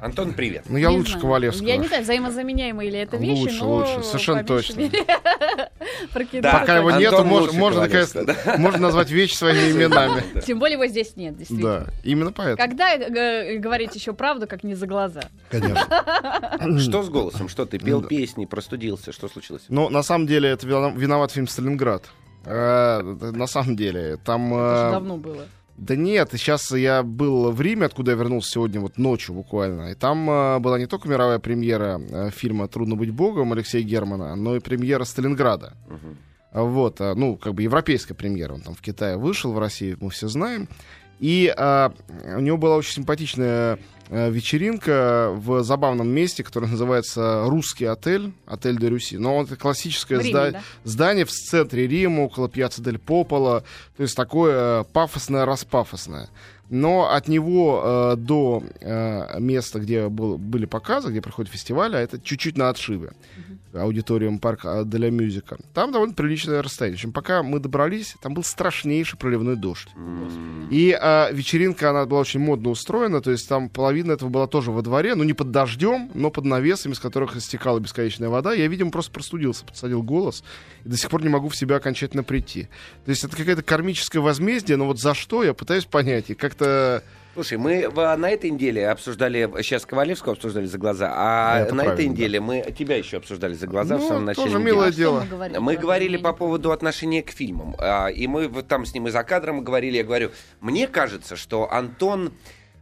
Антон, привет. Ну, я Не лучше знаю. Ковалевского. Я не знаю, взаимозаменяемые ли это вещи, Лучше, но лучше, совершенно точно. Да. Пока его Антон нету, мож- лучше можно, Ковалевского, можно назвать вещи своими именами. Тем более его здесь нет, действительно. Да, именно поэтому. Когда э, говорить еще правду, как не за глаза? Конечно. Что с голосом? Что ты пел песни, простудился? Что случилось? Ну, на самом деле, это виноват фильм «Сталинград». Э, На самом деле, там... Это же э, давно было. Да нет, сейчас я был в Риме, откуда я вернулся сегодня вот ночью буквально. И там э, была не только мировая премьера э, фильма «Трудно быть богом» Алексея Германа, но и премьера Сталинграда. А Вот, а, ну, как бы европейская премьера. Он там в Китае вышел, в России мы все знаем. И а, у него была очень симпатичная а, вечеринка в забавном месте, которое называется «Русский отель», отель де Руси. Но это классическое Риме, зда- да? здание в центре Рима, около Пьяцца дель Пополо. То есть такое э, пафосное, распафосное. Но от него э, до э, места, где был- были показы, где проходит фестиваль, а это чуть-чуть на отшибе, аудиториум парка для мюзика, там довольно приличное расстояние. В общем, пока мы добрались, там был страшнейший проливной дождь. М. И э, вечеринка, она была очень модно устроена, то есть там половина этого была тоже во дворе, ну не под дождем, но под навесами, с которых истекала бесконечная вода. Я, видимо, просто простудился, подсадил голос, и до сих пор не могу в себя окончательно прийти. То есть это какое-то кармическое возмездие, но вот за что, я пытаюсь понять. И как-то... Слушай, мы в- на этой неделе обсуждали, сейчас Ковалевского обсуждали за глаза, а Это на этой неделе мы тебя еще обсуждали за глаза в Ну, самом начале тоже недели. милое А дело. мы говорили? Мы говорили по поводу отношения к фильмам. А, И мы вот там с ним и за кадром говорили. Я говорю, мне кажется, что Антон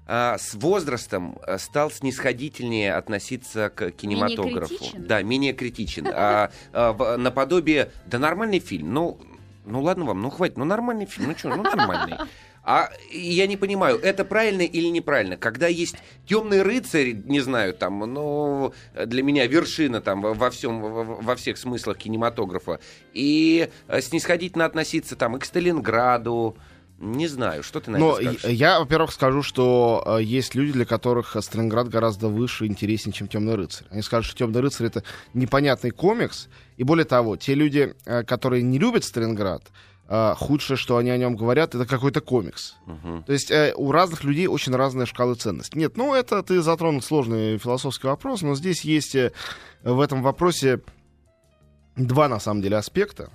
а, с возрастом а, стал снисходительнее относиться к кинематографу. критичен? Да, менее критичен. А, а, в- Наподобие, да нормальный фильм. Ну, ну ладно вам, ну хватит, ну нормальный фильм, ну что, ну нормальный. А я не понимаю, это правильно или неправильно? Когда есть темный рыцарь, не знаю, там, ну, для меня вершина там во- всем, во, всех смыслах кинематографа, и э, снисходительно относиться там и к Сталинграду, не знаю, что ты на Но это я, скажешь? я, во-первых, скажу, что э, есть люди, для которых Сталинград гораздо выше и интереснее, чем Темный рыцарь. Они скажут, что Темный рыцарь это непонятный комикс. И более того, те люди, э, которые не любят Сталинград, э, худшее, что они о нем говорят, это какой-то комикс. Мгм. То есть э, у разных людей очень разные шкалы ценностей. Нет, ну это ты затронул сложный философский вопрос, но здесь есть э, в этом вопросе два, на самом деле, аспекта.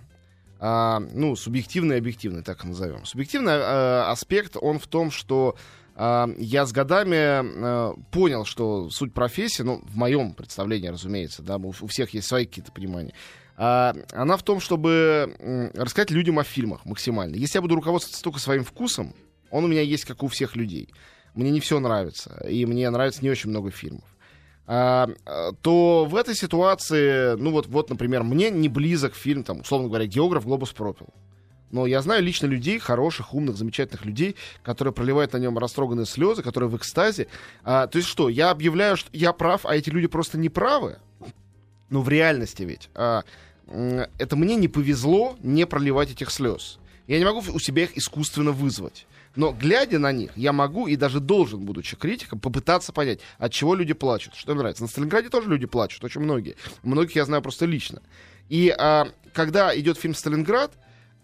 А, ну, субъективный и объективный, так и назовем. Субъективный э, аспект, он в том, что а, я с годами э, понял, что суть профессии, ну, в моем представлении, разумеется, да, у, всех есть свои какие-то понимания, а, она в том, чтобы рассказать людям о фильмах максимально. Если я буду руководствоваться только своим вкусом, он у меня есть, как у всех людей. Мне не все нравится, и мне нравится не очень много фильмов. А, а, то в этой ситуации, ну вот, вот, например, мне не близок фильм, там, условно говоря, «Географ Глобус пропил». Но я знаю лично людей, хороших, умных, замечательных людей, которые проливают на нем растроганные слезы, которые в экстазе. А, то есть что, я объявляю, что я прав, а эти люди просто не правы? Ну, в реальности ведь. А, это мне не повезло не проливать этих слез. Я не могу у себя их искусственно вызвать. Но глядя на них, я могу и даже должен, будучи критиком, попытаться понять, от чего люди плачут, что им нравится. На Сталинграде тоже люди плачут, очень многие. Многих я знаю просто лично. И а, когда идет фильм «Сталинград»,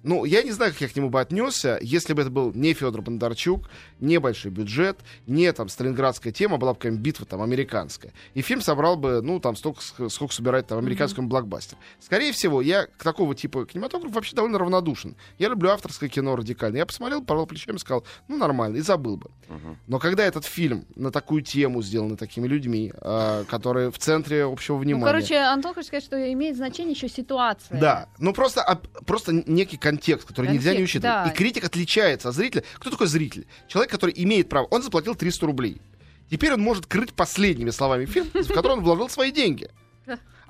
ну, я не знаю, как я к нему бы отнесся, если бы это был не Федор Бондарчук, не большой бюджет, не там сталинградская тема, была бы какая-нибудь битва там американская. И фильм собрал бы, ну, там, столько, ск- сколько собирает там американский блокбастер. Скорее всего, я к такого типа кинематографа вообще довольно равнодушен. Я люблю авторское кино радикальное. Я посмотрел, порвал плечами, сказал, ну, нормально, и забыл бы. Но когда этот фильм на такую тему сделан такими людьми, а, которые в центре общего Ну, внимания... короче, Антон хочет сказать, что имеет значение еще ситуация. Да, ну просто, об- просто некий контекст, который нельзя не Контекст, учитывать. да. И критик отличается от зрителя. Кто такой зритель? Человек, который имеет право. Он заплатил 300 рублей. Теперь он может крыть последними словами фильм, в который он вложил свои деньги.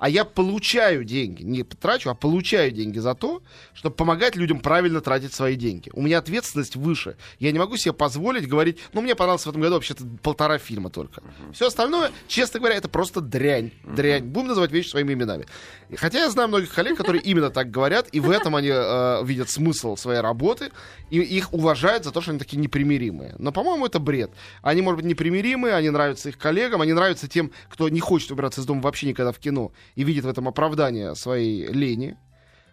А я получаю деньги, не трачу, а получаю деньги за то, чтобы помогать людям правильно тратить свои деньги. У меня ответственность выше. Я не могу себе позволить говорить, ну, мне понравилось в этом году вообще-то полтора фильма только. Все остальное, честно говоря, это просто дрянь. Дрянь. Будем называть вещи своими именами. Хотя я знаю многих коллег, которые именно так говорят, и в этом они э, видят смысл своей работы, и их уважают за то, что они такие непримиримые. Но, по-моему, это бред. Они, может быть, непримиримые, они нравятся их коллегам, они нравятся тем, кто не хочет убираться из дома вообще никогда в кино и видит в этом оправдание своей лени.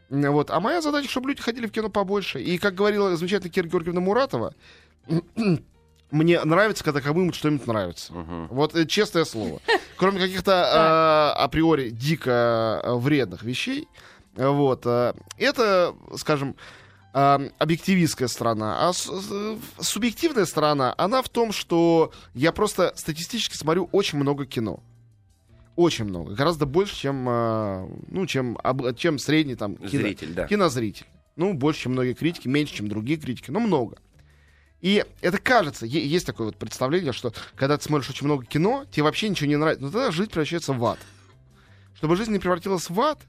Вот. А моя задача, чтобы люди ходили в кино побольше. И, как говорила замечательная Кира Георгиевна Муратова, мне нравится, когда кому-нибудь что-нибудь нравится. Мгм. Вот э, честное слово. Кроме каких-то э, априори дико э, вредных вещей, вот, э, это, скажем, э, объективистская сторона. А с- субъективная сторона, она в том, что я просто статистически смотрю очень много кино. Очень много. Гораздо больше, чем, э, ну, чем, чем средний там, кино- Зритель, да. кинозритель. Ну, больше, чем многие критики, меньше, чем другие критики, но много. И это кажется, есть такое вот представление, что когда ты смотришь очень много кино, тебе вообще ничего не нравится, но тогда жизнь превращается в ад. Чтобы жизнь не превратилась в ад,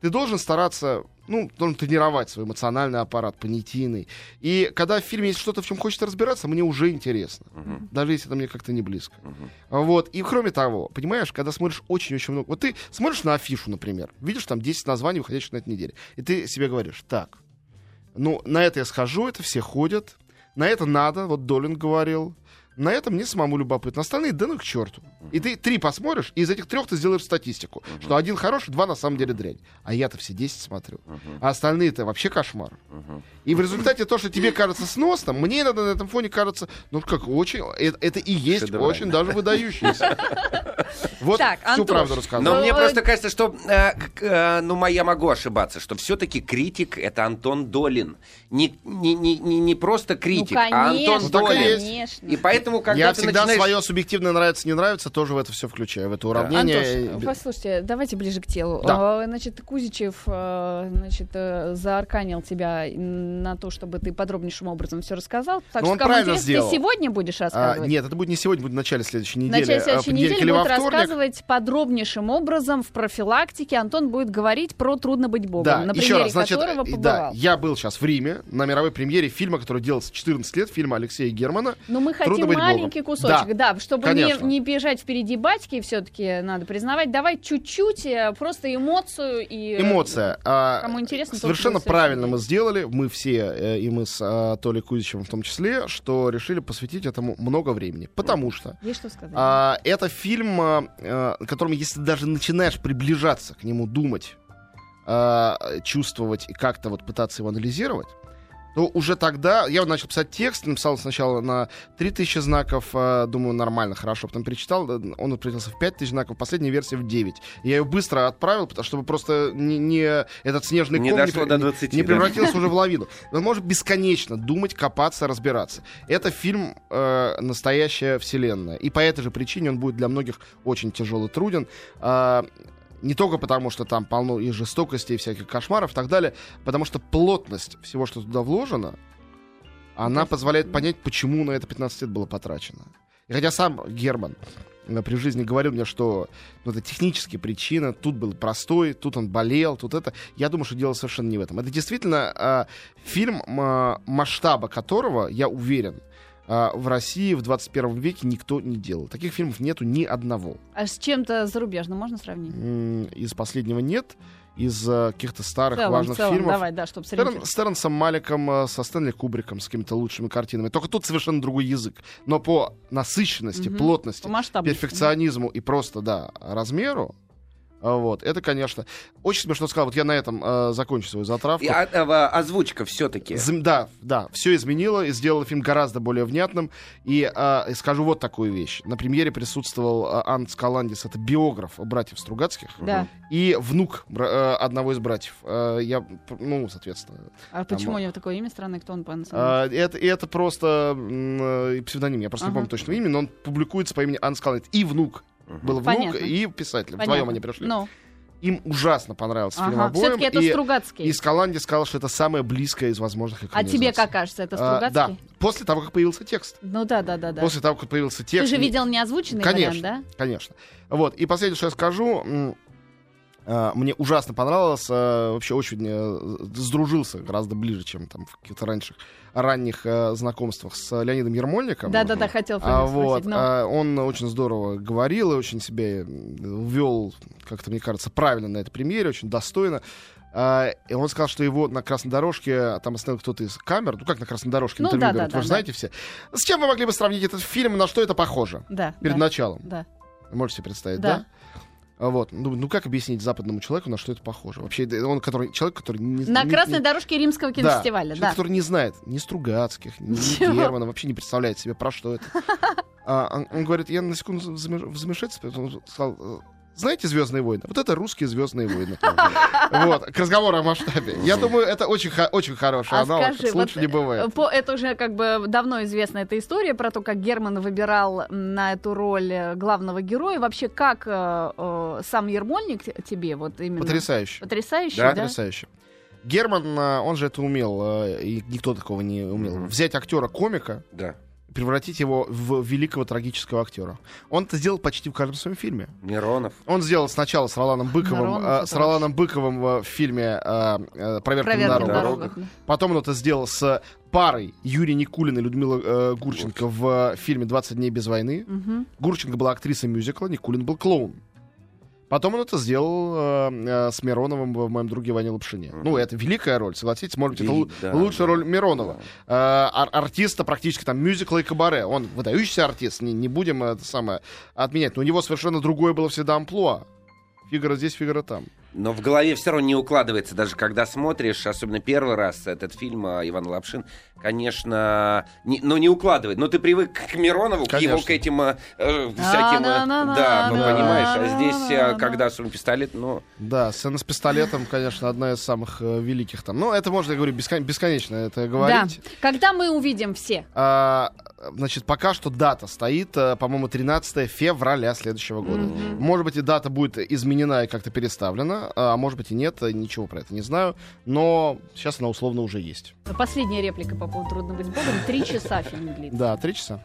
ты должен стараться, ну, должен тренировать свой эмоциональный аппарат, понятийный. И когда в фильме есть что-то, в чем хочется разбираться, мне уже интересно. Мгм. Даже если это мне как-то не близко. Мгм. Вот. И кроме того, понимаешь, когда смотришь очень-очень много... Вот ты смотришь на афишу, например, видишь там 10 названий, выходящих на этой неделе, и ты себе говоришь, так, ну, на это я схожу, это все ходят, на это надо, вот Долин говорил, на это мне самому любопытно. Остальные, да ну к черту. И ты три посмотришь, и из этих трех ты сделаешь статистику, что один хороший, два на самом деле дрянь. А я-то все 10 смотрю. А остальные-то вообще кошмар. Мгм. И в результате то, что тебе кажется сносным, мне иногда на этом фоне кажется, ну как очень, это, это и есть Шедеврально. очень даже выдающееся. Вот Так, всю Антош, правду Но рассказал. мне Ну, просто э, кажется, что, э, э, ну, я могу ошибаться, что все-таки критик это Антон Долин. Не, не, не, не, не просто критик, ну, а конечно, Антон так и Долин. конечно. И поэтому, когда Я ты всегда начинаешь... свое субъективное нравится, не нравится, тоже в это все включаю, в это уравнение. Антош, послушайте, давайте ближе к телу. Да. А, Значит, Кузичев э, значит, э, заарканил тебя на то, чтобы ты подробнейшим образом все рассказал. Так Ну, что, он кому правильно интересно, сделал. ты сегодня будешь А, рассказывать? нет, это будет не сегодня, будет в начале следующей В недели. начале а, следующей недели будет вторник. рассказывать подробнейшим образом в профилактике. Антон будет говорить про «Трудно быть богом», Да, на еще примере раз, значит, которого э, побывал. да, я был сейчас в Риме на мировой премьере фильма, который делался 14 лет, фильма Алексея Германа. Но мы хотим маленький богом. кусочек, да, чтобы не, конечно. не бежать впереди батьки, все-таки надо признавать. Давай чуть-чуть, э, просто эмоцию и... э, Эмоция. А, кому интересно, Совершенно правильно мы сделали, мы все, э, и мы с а, Толей Кузичевым в том числе, что решили посвятить этому много времени. Потому что Есть что сказать? а, это фильм, а, которым, если даже начинаешь приближаться к нему, думать, а, чувствовать и как-то вот пытаться его анализировать, то уже тогда я начал писать текст, написал сначала на 3000 знаков, а, думаю, нормально, хорошо, потом перечитал, э, он превратился в 5000 знаков, последняя версия в 9. Я ее быстро отправил, потому чтобы просто не, не этот снежный Не ком пре- до 20, не да? превратился уже в лавину. Он может бесконечно думать, копаться, разбираться. Это фильм э, «Настоящая вселенная». И по этой же причине он будет для многих очень тяжело труден. А, не только потому, что там полно и жестокости, и всяких кошмаров и так далее, потому что плотность всего, что туда вложено, она позволяет понять, почему на это 15 лет было потрачено. И хотя сам Герман э, при жизни говорил мне, что ну, это технические причины, тут был простой, тут он болел, тут это. Я думаю, что дело совершенно не в этом. Это действительно э, фильм, м, масштаба которого, я уверен, э, в России в 21 веке никто не делал. Таких фильмов нету ни одного. А с чем-то зарубежным можно сравнить? Из последнего нет, из э, каких-то старых целом, важных целом, фильмов. давай, да, чтобы Стерн- с Терренсом Маликом, э, со Стэнли Кубриком, с какими-то лучшими картинами. Только тут совершенно другой язык. Но по насыщенности, Мгм. плотности, По перфекционизму и просто, да, размеру, а, вот, это, конечно, очень смешно сказал. Вот я на этом э, закончу свою затравку. И, а- а- озвучка все-таки. Да, да, все изменило и сделало фильм гораздо более внятным. И э, скажу вот такую вещь. На премьере присутствовал э, Ант Скаландис, это биограф братьев Стругацких, Да. и внук э, одного из братьев. Э, я, ну, соответственно, А почему у него такое имя странное? Кто он по национальности? а, это, это просто э, псевдоним, я просто не Ага. помню точного имени, но он публикуется по имени Анн Скаландис. И внук. Был внук Понятно. и писатель. Понятно. Вдвоем они пришли. Ну, Им ужасно понравился фильм ага. обоим. Все-таки это и, Стругацкий. и Скаланди сказал, что это самое близкое из возможных А тебе как кажется, это А, Стругацкий? да, после того, как появился текст. Ну да, да, да, да. После того, как появился Ты текст. же не- видел неозвученный Конечно, вариант, конечно. Вот, и последнее, что я скажу, а, мне ужасно понравилось, а, вообще очень э, сдружился гораздо ближе, чем там в каких-то раньше, ранних э, знакомствах с Леонидом Ермольником. да? Да, да, да, хотел А, вот, спросить. ну. а, он очень здорово говорил и очень себя ввел, как-то мне кажется, правильно на этой премьере, очень достойно. А, и он сказал, что его на красной дорожке там остановил кто-то из камер. Ну как на красной дорожке Ну, интервью да, говорят, да, вы же да, знаете все. С чем вы могли бы сравнить этот фильм на что это похоже? Да, Перед да, началом. да. Можете себе представить, Да. да? А Вот. Ну, ну как объяснить западному человеку, на что это похоже? Вообще, да, он который, человек, который не На не- красной не- дорожке римского Да, кинофестиваля, человек, да. который не знает ни Стругацких, ни, ни? Германа, вообще не представляет себе, про что это. А, он, он говорит, я на секунду в замешательстве, он сказал, «Э, знаете «Звездные войны»? Вот это русские «Звездные войны». Вот, к разговору о масштабе. Я думаю, это очень, очень хороший А аналог, скажи, лучше вот, не бывает. По, это уже как бы давно известна эта история про то, как Герман выбирал на эту роль э, главного героя. Вообще, как э, э, сам Ермольник тебе вот именно... Потрясающе. Потрясающе, Да, да? Потрясающе. Герман, он же это умел, и никто такого не умел. Взять актера-комика, Да. Превратить его в великого трагического актера. Он это сделал почти в каждом своем фильме. Миронов. Он сделал сначала с Роланом Быковым, Миронов э, с Роланом Быковым э, в фильме э, э, «Проверка, Проверка на дорогах». дорогах. Потом он это сделал с парой Юрий Никулин и Людмила э, Гурченко в э, фильме «20 дней без войны». Мгм. Гурченко была актрисой мюзикла, Никулин был клоун. Потом он это сделал э, э, с Мироновым в «Моем друге Ване Лапшине». Мгм. Ну, это великая роль, согласитесь, может быть, это Вели- лу- да, лучшая да. роль Миронова. Э, ар- артиста практически там мюзикла и кабаре. Он выдающийся артист, не, не будем это самое отменять. Но у него совершенно другое было всегда амплуа. Фигаро здесь, Фигаро там. Но в голове все равно не укладывается, даже когда смотришь, особенно первый раз этот фильм а, Иван Лапшин, конечно, не, ну не укладывает. Но ты привык к Миронову, к его Конечно. к этим э, э, всяким, э, да, ну да, понимаешь. А здесь, э, когда особенно пистолет, ну Да, сцена с пистолетом, конечно, одна из самых э, великих там. Но это можно, я говорю, бескон- бесконечно это говорить. Да. Когда мы увидим все? Значит, пока что дата стоит, э, по-моему, 13 февраля следующего года. Мгм. Может быть, и дата будет изменена и как-то переставлена, а может быть и нет, э, ничего про это не знаю. Но сейчас она условно уже есть. Последняя реплика по поводу «Трудно быть богом». Три часа фильм длится. Да, три часа.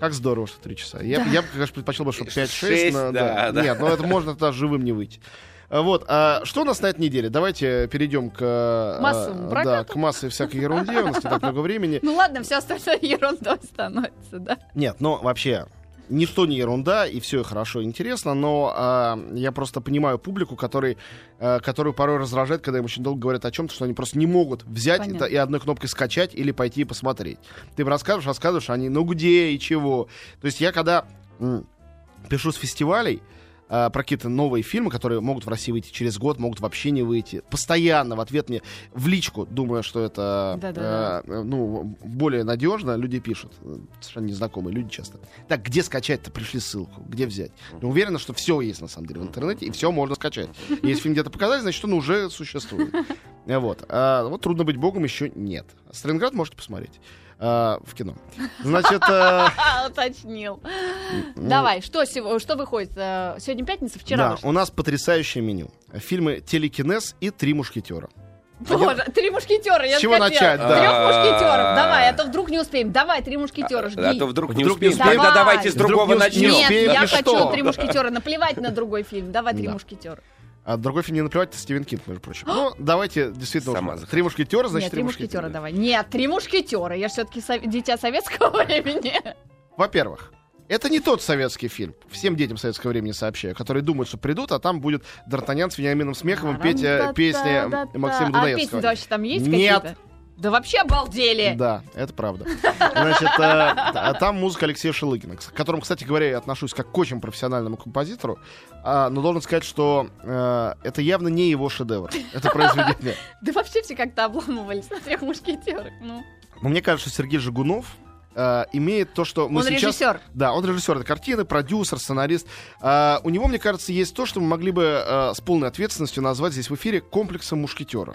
Как здорово, что три часа. Я, я бы, конечно, предпочел бы, чтобы 5-6. Шесть, но, да, да. Нет, но это можно тогда живым не выйти. А, Вот, а что у нас на этой неделе? Давайте перейдем к, э, Массовому да, прокату. к массовой всякой ерунде. У нас не так много времени. Ну ладно, все остальное ерундой становится, да? Нет, но вообще ничто не ерунда, и все хорошо и интересно, но а, я просто понимаю публику, который, а, которую порой раздражает, когда им очень долго говорят о чем-то, что они просто не могут взять Понятно. это и одной кнопкой скачать или пойти и посмотреть. Ты им рассказываешь, рассказываешь, они, ну где и чего. То есть я когда м, пишу с фестивалей, а, про какие-то новые фильмы, которые могут в России выйти через год, могут вообще не выйти. Постоянно в ответ мне в личку, думая, что это э, ну, более надежно, люди пишут. э, Совершенно незнакомые люди часто. Так, где скачать-то? Пришли ссылку. Где взять? Я уверена, что все есть на самом деле в интернете, и все можно скачать. Если фильм где-то показали, значит, он уже существует. Э, Вот. А вот «Трудно быть богом» еще нет. Сталинград можете посмотреть. А, в кино. Значит, э, Уточнил. Давай, что, что выходит? Э, Сегодня пятница, вчера да, у нас потрясающее меню. Фильмы «Телекинез» и «Три мушкетера». Боже, три мушкетера, я С чего начать, да? Трех мушкетеров, давай, а то вдруг не успеем. Давай, три мушкетера, жги. а то вдруг не успеем. Тогда давайте с другого не начнем. Нет, я хочу три мушкетера. Наплевать на другой фильм. Давай три мушкетера. А другой фильм не наплевать, это Стивен Кинг, между прочим. Ну, давайте действительно Сама уж-. Три мушкетера, значит, Нет, три мушкетера мушкетера. давай. Нет, три мушкетера. Я все-таки дитя советского времени. Во-первых, это не тот советский фильм, всем детям советского времени сообщаю, которые думают, что придут, а там будет Д'Артаньян с Вениамином Смеховым петь песни Да-да-да-да. Максима А Дунаевского. песни вообще там есть Нет. Да вообще обалдели. Да, это правда. Значит, э, а там музыка Алексея Шелыгина, к которому, кстати говоря, я отношусь как к очень профессиональному композитору, а, но должен сказать, что э, это явно не его шедевр, это произведение. Да вообще все как-то обламывались на трех мушкетерах. Ну. Мне кажется, Сергей Жигунов э, имеет то, что мы Он сейчас... режиссер. Да, он режиссер этой картины, продюсер, сценарист. А, у него, мне кажется, есть то, что мы могли бы э, с полной ответственностью назвать здесь в эфире комплексом мушкетера.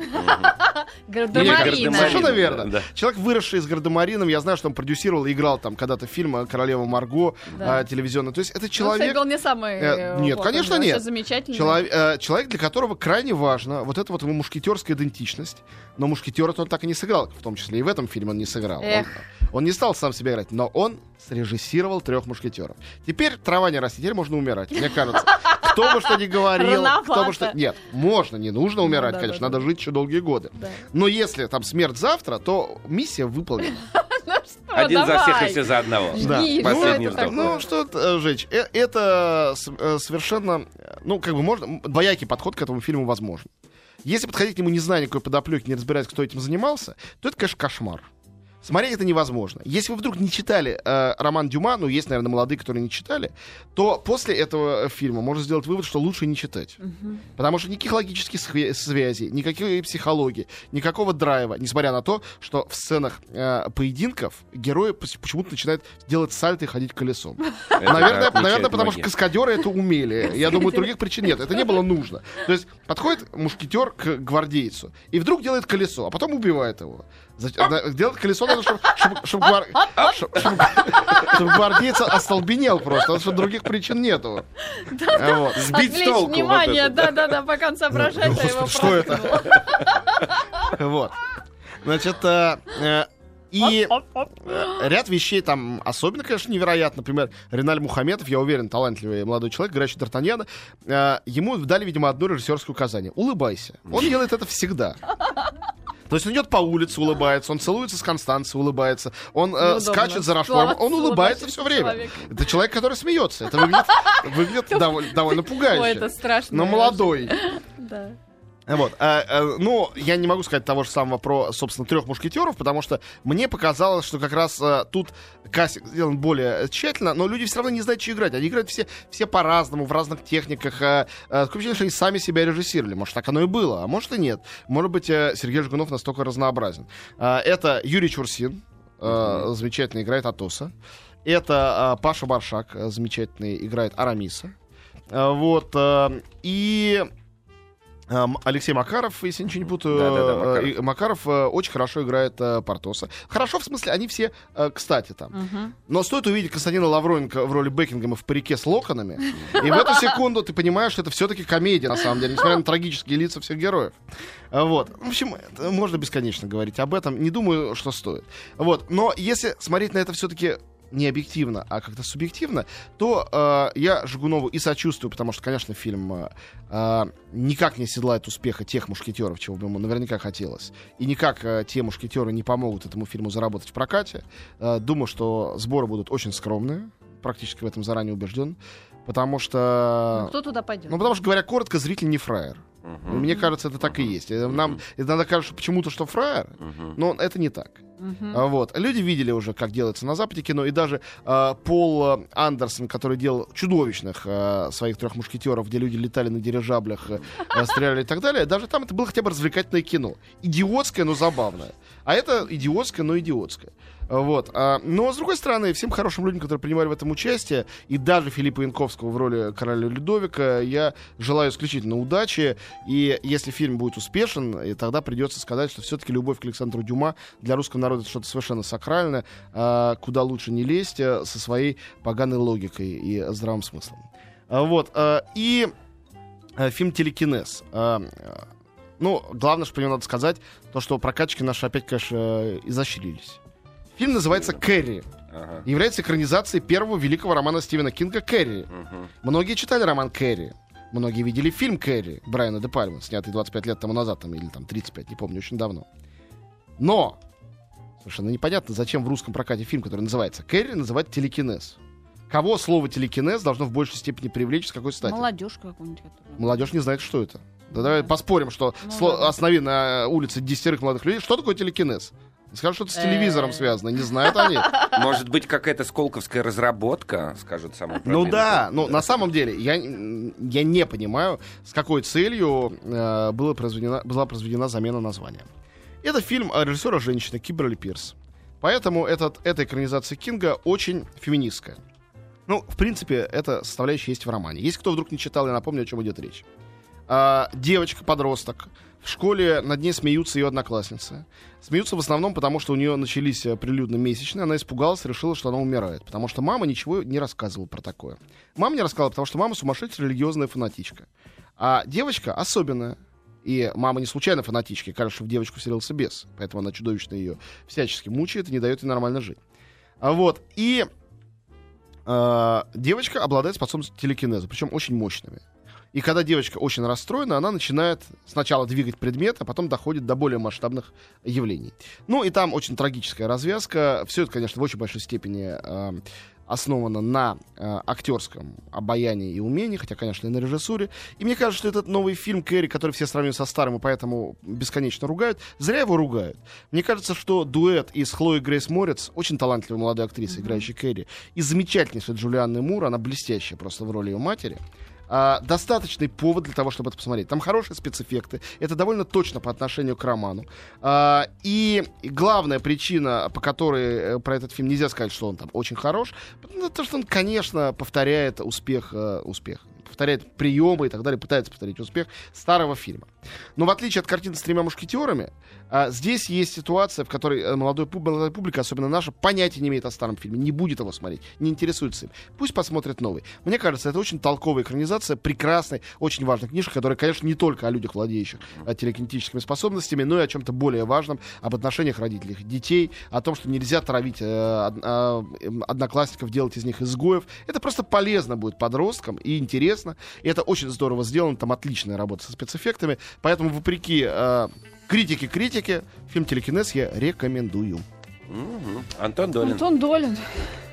Гардемарина. Совершенно верно. да. Человек, выросший с Гардемарином, я знаю, что он продюсировал и играл там когда-то фильм э, «Королева Марго» Да. э, телевизионный. То есть это Ну, человек... был не самый... Э, э, нет, вот, конечно, он нет. Замечательный. Человек, э, человек, для которого крайне важно вот эта вот его мушкетерская идентичность. Но мушкетера он так и не сыграл, в том числе и в этом фильме он не сыграл. Он, Эх. он не стал сам себя играть, но он срежиссировал трех мушкетеров. Теперь трава не растет, теперь можно умирать, мне кажется. Кто бы что ни говорил, кто бы что... Нет, можно, не нужно умирать, да, конечно, да, надо жить еще долгие годы. Но если там смерть завтра, то миссия выполнена. Ну что, Один за всех давай. и все за одного. Да. что Последний это вздох. Ну, что э, Жечь, э, это э, совершенно, ну, как бы можно, двоякий подход к этому фильму возможен. Если подходить к нему, не зная никакой подоплеки, не разбираясь, кто этим занимался, то это, конечно, кошмар. Смотреть это невозможно. Если вы вдруг не читали э, роман Дюма, ну, есть, наверное, молодые, которые не читали, то после этого фильма можно сделать вывод, что лучше не читать. Потому что никаких логических свя- связей, никакой психологии, никакого драйва, несмотря на то, что в сценах э, поединков герои почему-то начинают делать сальто и ходить колесом. Наверное, наверное, потому что каскадеры это умели. Я думаю, других причин нет. Это не было нужно. То есть подходит мушкетер к гвардейцу и вдруг делает колесо, а потом убивает его. Делать колесо надо, чтобы гвардейец остолбенел просто, потому что других причин нету. Сбить с толку, внимание, да-да-да, пока он соображает, его что это? Вот. Значит, э, э, и ряд вещей там особенно, конечно, невероятно. Например, Реналь Мухаметов, я уверен, талантливый молодой человек, играющий Д'Артаньяна, э, ему дали, видимо, одно режиссерское указание. Улыбайся. Он делает это всегда. То есть он идет по улице, улыбается, он целуется с Констанцией, улыбается, он э, скачет за Рашфором, он улыбается все время. человек. Это человек, который смеется. Это выглядит, выглядит довольно, довольно Ой, пугающе. это страшно. Но молодой. Да. Вот. А, а, ну, я не могу сказать того же самого про, собственно, трех мушкетеров, потому что мне показалось, что как раз а, тут кастинг сделан более тщательно, но люди все равно не знают, что играть. Они играют все, все по-разному, в разных техниках. А, а, такое впечатление, что они сами себя режиссировали. Может, так оно и было, а может и нет. Может быть, э, Сергей Жигунов настолько разнообразен. А, это Юрий Чурсин, э, замечательно играет Атоса. Это а, Паша Баршак, э, замечательный, играет Арамиса. А, вот. э, и Алексей Макаров, если ничего не путаю, Да-да-да, э, Макаров. Макаров э, очень хорошо играет э, Портоса. Хорошо, в смысле, они все, кстати, там. Мгм. Но стоит увидеть Константина Лавроненко в роли Бекингема в парике с локонами, и в эту секунду ты понимаешь, что это все-таки комедия, на самом деле, несмотря на трагические лица всех героев. Вот. В общем, можно бесконечно говорить об этом. Не думаю, что стоит. Вот. Но если смотреть на это все-таки не объективно, а как-то субъективно, то э, я Жигунову и сочувствую, потому что, конечно, фильм э, э, никак не седлает успеха тех мушкетеров, чего бы ему наверняка хотелось. И никак э, те мушкетеры не помогут этому фильму заработать в прокате. Э, думаю, что сборы будут очень скромные. Практически в этом заранее убежден. Потому что... Ну, Кто туда пойдет? Ну, потому что, говоря коротко, зритель не фраер. Мгм. Мне кажется, это так и есть. Э, Нам иногда кажется почему-то, что фраер, Мгм. но это не так. А, Вот. Люди видели уже, как делается на Западе кино, и даже а, Пол э, Андерсон, который делал чудовищных а, своих трех мушкетеров, где люди летали на дирижаблях, э, э, стреляли и так далее, даже там это было хотя бы развлекательное кино. Идиотское, но забавное. А это идиотское, но идиотское. Вот. А, Но, с другой стороны, всем хорошим людям, которые принимали в этом участие, и даже Филиппа Янковского в роли короля Людовика, я желаю исключительно удачи. И если фильм будет успешен, и тогда придется сказать, что все-таки любовь к Александру Дюма для русского народа это что-то совершенно сакральное, а, куда лучше не лезть а, со своей поганой логикой и здравым смыслом. А, Вот. И а, фильм «Телекинез». Ну, главное, что про него надо сказать, то, что прокачки наши опять, конечно, э, изощрились. Фильм называется «Кэрри». Ага. Является экранизацией первого великого романа Стивена Кинга «Кэрри». Мгм. Многие читали роман «Кэрри». Многие видели фильм «Кэрри» Брайана де Пальма, снятый 25 лет тому назад, там, или там 35, не помню, очень давно. Но совершенно непонятно, зачем в русском прокате фильм, который называется «Кэрри», называть «Телекинез». Кого слово «телекинез» должно в большей степени привлечь, с какой стати? Молодежь какую-нибудь. которая- Молодежь не знает, что это. Да давай поспорим, что Ну сло- да. останови на улице десятерых молодых людей. Что такое телекинез? Скажут, что это с телевизором Э. связано. Не знают они. Может быть, какая-то сколковская разработка, скажут самое Ну да, ну на самом деле я, я не понимаю, с какой целью э, было произведена, была произведена замена названия. Это фильм режиссера женщины Киберли Пирс. Поэтому этот, эта экранизация Кинга очень феминистская. Ну, в принципе, эта составляющая есть в романе. Если кто вдруг не читал, я напомню, о чем идет речь. А, девочка-подросток. В школе над ней смеются ее одноклассницы. Смеются в основном потому, что у нее начались э, прилюдно месячные. Она испугалась, решила, что она умирает. Потому что мама ничего не рассказывала про такое. Мама не рассказала, потому что мама сумасшедшая религиозная фанатичка. А девочка особенная. И мама не случайно фанатичка. Кажется, в девочку вселился бес. Поэтому она чудовищно ее всячески мучает и не дает ей нормально жить. А вот. И э, девочка обладает способностью телекинеза, причем очень мощными. И когда девочка очень расстроена, она начинает сначала двигать предмет, а потом доходит до более масштабных явлений. Ну и там очень трагическая развязка. Все это, конечно, в очень большой степени э, основана на э, актерском обаянии и умении, хотя, конечно, и на режиссуре. И мне кажется, что этот новый фильм Кэрри, который все сравнивают со старым и поэтому бесконечно ругают, зря его ругают. Мне кажется, что дуэт из Хлои Грейс Морец, очень талантливой молодой актрисы, играющей Кэрри, и замечательнейшей Джулианны Мур, она блестящая просто в роли ее матери, а, достаточный повод для того, чтобы это посмотреть. Там хорошие спецэффекты. Это довольно точно по отношению к роману. А, и главная причина, по которой э, про этот фильм нельзя сказать, что он там очень хорош, ну, то, что он, конечно, повторяет успех, э, успех повторяет приемы и так далее, пытается повторить успех старого фильма. Но в отличие от картины с тремя мушкетерами, а, здесь есть ситуация, в которой э, молодой, молодая публика, особенно наша, понятия не имеет о старом фильме, не будет его смотреть, не интересуется им. Пусть посмотрят новый. Мне кажется, это очень толковая экранизация прекрасной, очень важной книжки, которая, конечно, не только о людях, владеющих э, телекинетическими способностями, но и о чем-то более важном, об отношениях родителей, детей, о том, что нельзя травить э, э, одноклассников, делать из них изгоев. Это просто полезно будет подросткам и интересно. И это очень здорово сделано, там отличная работа со спецэффектами. Поэтому, вопреки э, критике критики, фильм «Телекинез» я рекомендую. Мгм. Антон Долин. Антон Долин.